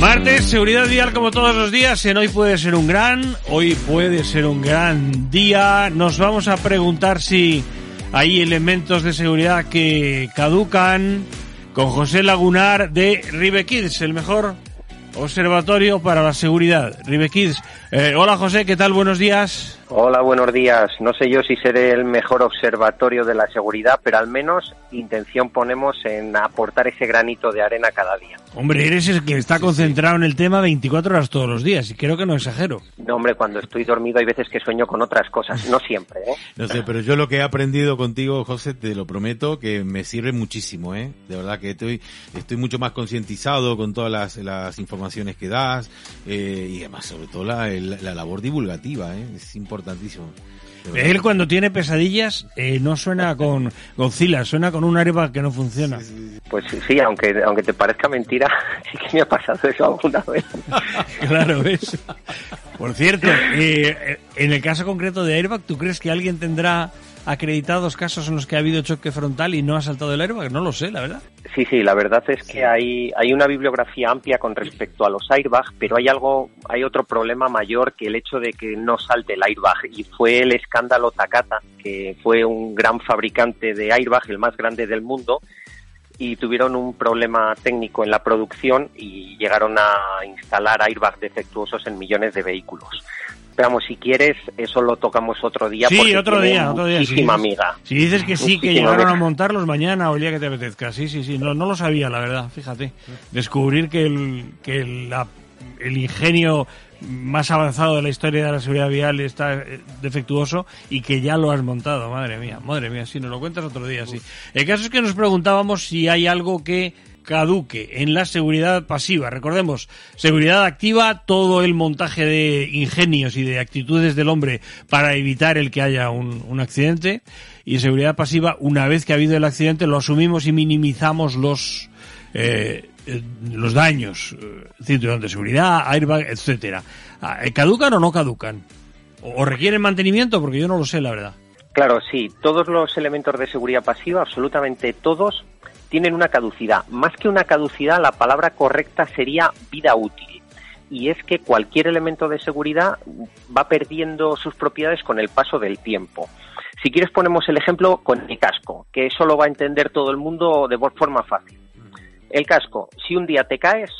Martes, seguridad vial como todos los días. En hoy puede ser un gran, hoy puede ser un gran día. Nos vamos a preguntar si hay elementos de seguridad que caducan con José Lagunar de Ribe Kids, el mejor observatorio para la seguridad. Ribe. Eh, hola José, ¿qué tal? Buenos días. Hola, buenos días. No sé yo si seré el mejor observatorio de la seguridad, pero al menos intención ponemos en aportar ese granito de arena cada día. Hombre, eres el que está concentrado en el tema 24 horas todos los días y creo que no exagero. No, hombre, cuando estoy dormido hay veces que sueño con otras cosas, no siempre, ¿eh? No sé, pero yo lo que he aprendido contigo, José, te lo prometo, que me sirve muchísimo, ¿eh? De verdad que estoy, estoy mucho más concientizado con todas las, las informaciones que das eh, y además, sobre todo, la, la labor divulgativa, ¿eh? Es importante importantísimo. Él cuando tiene pesadillas eh, no suena con Godzilla, suena con un airbag que no funciona. Pues sí, aunque aunque te parezca mentira, sí que me ha pasado eso alguna vez. claro, ¿ves? Por cierto, eh, en el caso concreto de airbag, ¿tú crees que alguien tendrá acreditados casos en los que ha habido choque frontal y no ha saltado el airbag? No lo sé, la verdad. Sí, sí, la verdad es que hay, hay una bibliografía amplia con respecto a los airbags, pero hay algo, hay otro problema mayor que el hecho de que no salte el airbag y fue el escándalo Takata, que fue un gran fabricante de airbag, el más grande del mundo, y tuvieron un problema técnico en la producción y llegaron a instalar airbags defectuosos en millones de vehículos. Pero si quieres, eso lo tocamos otro día. Sí, otro día, otro día. Muchísima amiga. Si dices que sí, que llegaron a montarlos mañana o el día que te apetezca. Sí, sí, sí. No, no lo sabía, la verdad, fíjate. Descubrir que el, que el ingenio más avanzado de la historia de la seguridad vial está eh, defectuoso y que ya lo has montado. Madre mía, madre mía, si nos lo cuentas otro día, sí. El caso es que nos preguntábamos si hay algo que caduque en la seguridad pasiva. Recordemos, seguridad activa, todo el montaje de ingenios y de actitudes del hombre para evitar el que haya un, accidente. Y seguridad pasiva, una vez que ha habido el accidente, lo asumimos y minimizamos los, eh, eh, los daños. Eh, cinturón de seguridad, airbag, etcétera. Ah, ¿Caducan o no caducan? ¿O requieren mantenimiento? Porque yo no lo sé, la verdad. Claro, sí. Todos los elementos de seguridad pasiva, absolutamente todos, tienen una caducidad. Más que una caducidad, la palabra correcta sería vida útil. Y es que cualquier elemento de seguridad va perdiendo sus propiedades con el paso del tiempo. Si quieres ponemos el ejemplo con el casco, que eso lo va a entender todo el mundo de forma fácil. El casco, si un día te caes,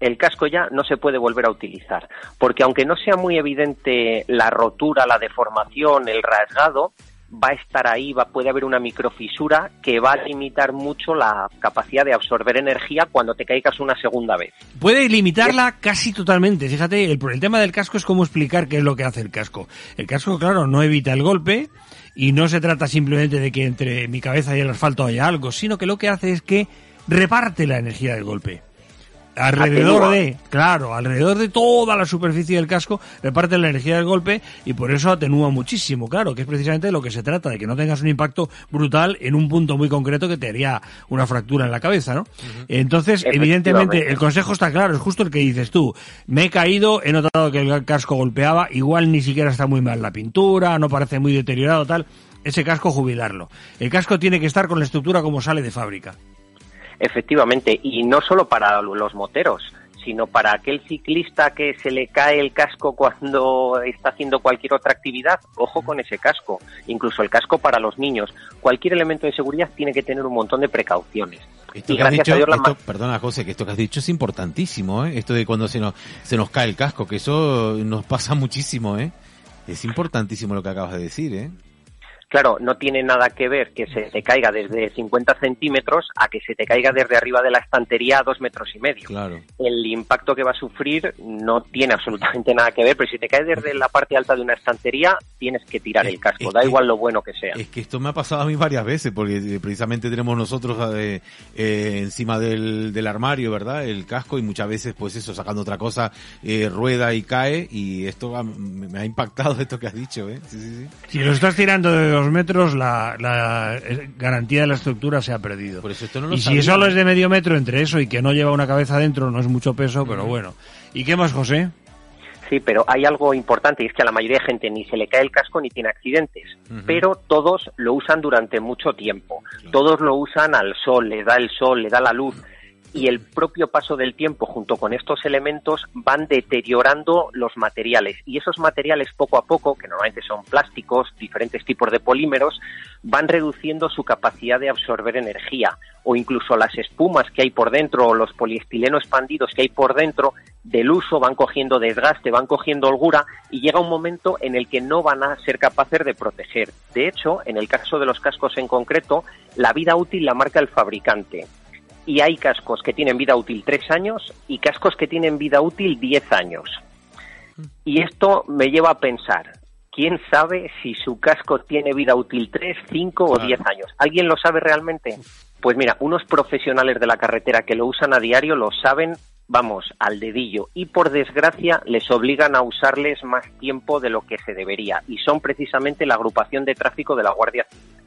el casco ya no se puede volver a utilizar, porque aunque no sea muy evidente la rotura, la deformación, el rasgado, va a estar ahí, va, puede haber una microfisura que va a limitar mucho la capacidad de absorber energía cuando te caigas una segunda vez. Puede limitarla casi totalmente. Fíjate, el, el tema del casco es cómo explicar qué es lo que hace el casco. El casco, claro, no evita el golpe y no se trata simplemente de que entre mi cabeza y el asfalto haya algo, sino que lo que hace es que reparte la energía del golpe alrededor de, claro, alrededor de toda la superficie del casco reparte la energía del golpe y por eso atenúa muchísimo, claro, que es precisamente de lo que se trata, de que no tengas un impacto brutal en un punto muy concreto que te haría una fractura en la cabeza, ¿no? Entonces, evidentemente, el consejo está claro, es justo el que dices tú. Me he caído, he notado que el casco golpeaba, igual ni siquiera está muy mal la pintura, no parece muy deteriorado, tal. Ese casco jubilarlo. El casco tiene que estar con la estructura como sale de fábrica. Efectivamente, y no solo para los moteros, sino para aquel ciclista que se le cae el casco cuando está haciendo cualquier otra actividad, ojo con ese casco, incluso el casco para los niños. Cualquier elemento de seguridad tiene que tener un montón de precauciones. Esto perdona José, que esto que has dicho es importantísimo, ¿eh? esto de cuando se nos, se nos cae el casco, que eso nos pasa muchísimo, ¿eh? Es importantísimo lo que acabas de decir, ¿eh? Claro, no tiene nada que ver que se te caiga desde 50 centímetros a que se te caiga desde arriba de la estantería a dos metros y medio. Claro. El impacto que va a sufrir no tiene absolutamente nada que ver, pero si te caes desde la parte alta de una estantería, tienes que tirar el casco, da igual lo bueno que sea. Es que esto me ha pasado a mí varias veces, porque eh, precisamente tenemos nosotros eh, eh, encima del, del, armario, ¿verdad? El casco y muchas veces, pues eso, sacando otra cosa, eh, rueda y cae y esto me ha impactado esto que has dicho, ¿eh? Sí, sí, sí. Si lo estás tirando de dos metros, la, la garantía de la estructura se ha perdido. Por eso esto no lo y si solo es de medio metro entre eso y que no lleva una cabeza dentro, no es mucho peso, pero bueno. ¿Y qué más, José? Sí, pero hay algo importante y es que a la mayoría de gente ni se le cae el casco ni tiene accidentes, pero todos lo usan durante mucho tiempo. Todos lo usan al sol, le da el sol, le da la luz y el propio paso del tiempo junto con estos elementos van deteriorando los materiales. Y esos materiales poco a poco, que normalmente son plásticos, diferentes tipos de polímeros, van reduciendo su capacidad de absorber energía. O incluso las espumas que hay por dentro o los poliestilenos expandidos que hay por dentro del uso van cogiendo desgaste, van cogiendo holgura y llega un momento en el que no van a ser capaces de proteger. De hecho, en el caso de los cascos en concreto, la vida útil la marca el fabricante y hay cascos que tienen vida útil tres años y cascos que tienen vida útil diez años. Y esto me lleva a pensar, ¿quién sabe si su casco tiene vida útil tres, cinco o diez años? ¿Alguien lo sabe realmente? Pues mira, unos profesionales de la carretera que lo usan a diario lo saben, vamos, al dedillo. Y por desgracia les obligan a usarles más tiempo de lo que se debería. Y son precisamente la agrupación de tráfico de la Guardia Civil.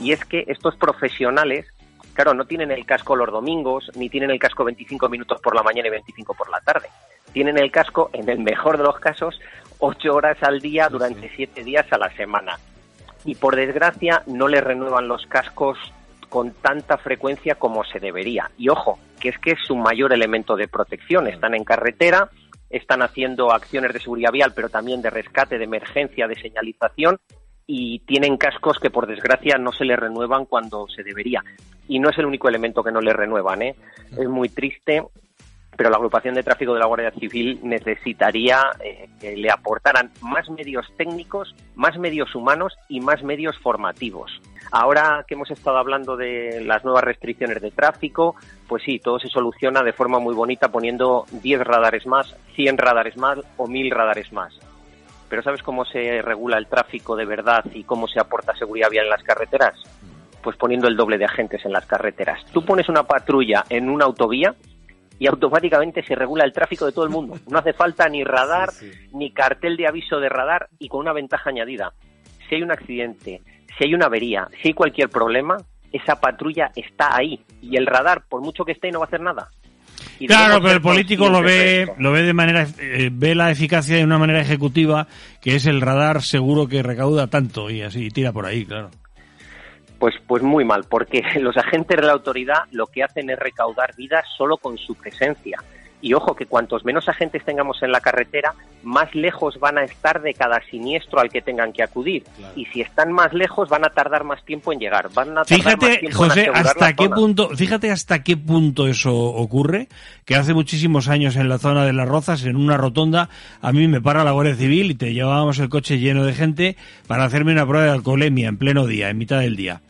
Y es que estos profesionales Claro, no tienen el casco los domingos, ni tienen el casco 25 minutos por la mañana y 25 por la tarde. Tienen el casco, en el mejor de los casos, 8 horas al día durante 7 días a la semana. Y por desgracia no les renuevan los cascos con tanta frecuencia como se debería. Y ojo, que es que es su mayor elemento de protección. Están en carretera, están haciendo acciones de seguridad vial, pero también de rescate, de emergencia, de señalización, y tienen cascos que por desgracia no se les renuevan cuando se debería. Y no es el único elemento que no les renuevan, ¿eh? Es muy triste, pero la agrupación de tráfico de la Guardia Civil necesitaría eh, que le aportaran más medios técnicos, más medios humanos y más medios formativos. Ahora que hemos estado hablando de las nuevas restricciones de tráfico, pues sí, todo se soluciona de forma muy bonita poniendo 10 radares más, 100 radares más o 1000 radares más pero ¿sabes cómo se regula el tráfico de verdad y cómo se aporta seguridad vial en las carreteras? Pues poniendo el doble de agentes en las carreteras. Tú pones una patrulla en una autovía y automáticamente se regula el tráfico de todo el mundo. No hace falta ni radar, ni cartel de aviso de radar y con una ventaja añadida. Si hay un accidente, si hay una avería, si hay cualquier problema, esa patrulla está ahí y el radar, por mucho que esté, no va a hacer nada claro, pero el político lo ve, lo ve de manera, eh, ve la eficacia de una manera ejecutiva, que es el radar seguro que recauda tanto y así tira por ahí, claro. Pues, pues muy mal, porque los agentes de la autoridad lo que hacen es recaudar vidas solo con su presencia. Y ojo que cuantos menos agentes tengamos en la carretera, más lejos van a estar de cada siniestro al que tengan que acudir. Y si están más lejos, van a tardar más tiempo en llegar. Van a fíjate, José, hasta qué punto, fíjate hasta qué punto eso ocurre, que hace muchísimos años en la zona de las Rozas, en una rotonda, a mí me para la Guardia Civil y te llevábamos el coche lleno de gente para hacerme una prueba de alcoholemia en pleno día, en mitad del día.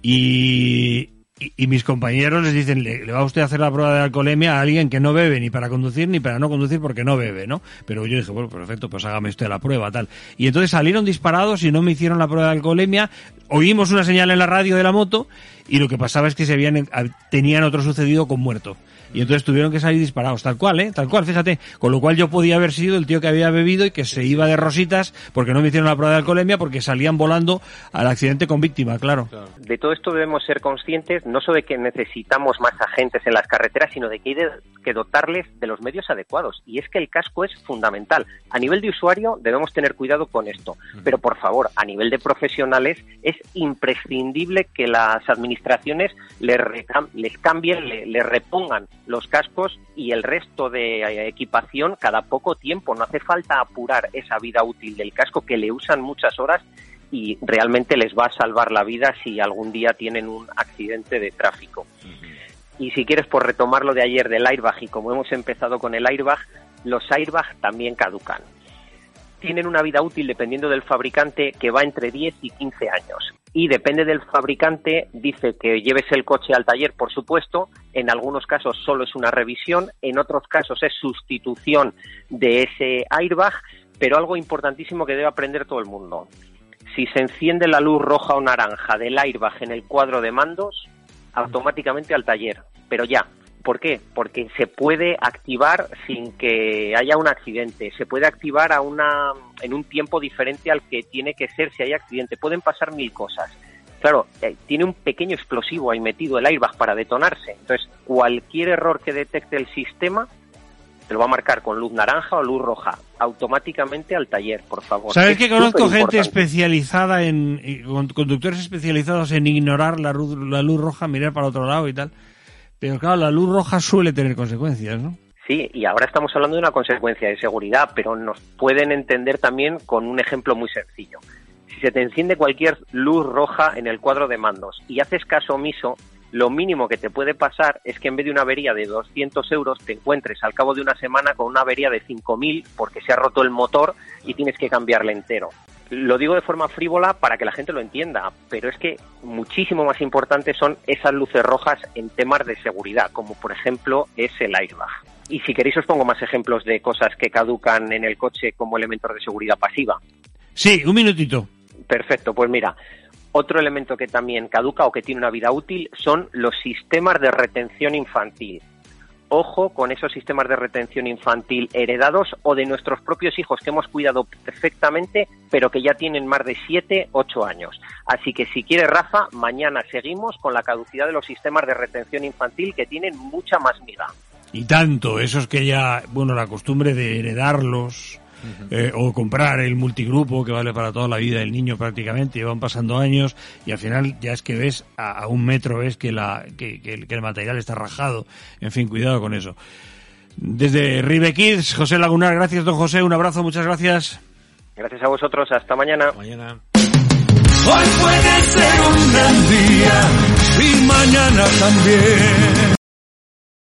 Y, y, mis compañeros les dicen, ¿le, va usted a hacer la prueba de alcoholemia a alguien que no bebe ni para conducir ni para no conducir porque no bebe, ¿no? Pero yo dije, bueno, perfecto, pues hágame usted la prueba, tal. Y entonces salieron disparados y no me hicieron la prueba de alcoholemia. Oímos una señal en la radio de la moto y lo que pasaba es que se habían, tenían otro sucedido con muerto y entonces tuvieron que salir disparados, tal cual, ¿eh? Tal cual, fíjate. Con lo cual yo podía haber sido el tío que había bebido y que se iba de rositas porque no me hicieron la prueba de alcoholemia porque salían volando al accidente con víctima, claro. De todo esto debemos ser conscientes no solo de que necesitamos más agentes en las carreteras, sino de que hay que dotarles de los medios adecuados. Y es que el casco es fundamental. A nivel de usuario debemos tener cuidado con esto. Pero por favor, a nivel de profesionales es imprescindible que las administraciones les, les cambien, les repongan los cascos y el resto de eh, equipación cada poco tiempo. No hace falta apurar esa vida útil del casco que le usan muchas horas y realmente les va a salvar la vida si algún día tienen un accidente de tráfico. Y si quieres, por retomar lo de ayer del airbag, y como hemos empezado con el airbag, los airbag también caducan. tienen una vida útil dependiendo del fabricante que va entre 10 y 15 años. Y depende del fabricante, dice que lleves el coche al taller, por supuesto, en algunos casos solo es una revisión, en otros casos es sustitución de ese airbag, pero algo importantísimo que debe aprender todo el mundo. Si se enciende la luz roja o naranja del airbag en el cuadro de mandos, automáticamente al taller, pero ya, ¿Por qué? Porque se puede activar sin que haya un accidente, se puede activar a una, en un tiempo diferente al que tiene que ser si hay accidente. Pueden pasar mil cosas. Claro, eh, tiene un pequeño explosivo ahí metido el airbag para detonarse. Entonces, cualquier error que detecte el sistema te lo va a marcar con luz naranja o luz roja, automáticamente al taller, por favor. ¿Sabes que conozco gente especializada en, conductores especializados en ignorar la la luz roja, mirar para otro lado y tal? Pero claro, la luz roja suele tener consecuencias, ¿no? Sí, y ahora estamos hablando de una consecuencia de seguridad, pero nos pueden entender también con un ejemplo muy sencillo. Si se te enciende cualquier luz roja en el cuadro de mandos y haces caso omiso, lo mínimo que te puede pasar es que en vez de una avería de 200 euros te encuentres al cabo de una semana con una avería de 5.000 porque se ha roto el motor y tienes que cambiarle entero. Lo digo de forma frívola para que la gente lo entienda, pero es que muchísimo más importantes son esas luces rojas en temas de seguridad, como por ejemplo es el airbag. Y si queréis os pongo más ejemplos de cosas que caducan en el coche como elementos de seguridad pasiva. Sí, un minutito. Perfecto, pues mira, otro elemento que también caduca o que tiene una vida útil son los sistemas de retención infantil ojo con esos sistemas de retención infantil heredados o de nuestros propios hijos que hemos cuidado perfectamente, pero que ya tienen más de 7, 8 años. Así que si quiere Rafa, mañana seguimos con la caducidad de los sistemas de retención infantil que tienen mucha más miga. Y tanto, esos que ya, bueno, la costumbre de heredarlos, eh, o comprar el multigrupo que vale para toda la vida del niño prácticamente, y van pasando años y al final ya es que ves a, un metro ves que, la, que, el, material está rajado. En fin, cuidado con eso. Desde Ribe Kids, José Lagunar, gracias don José, un abrazo, muchas gracias. Gracias a vosotros, hasta mañana. Mañana. Hoy puede ser un gran día y mañana también.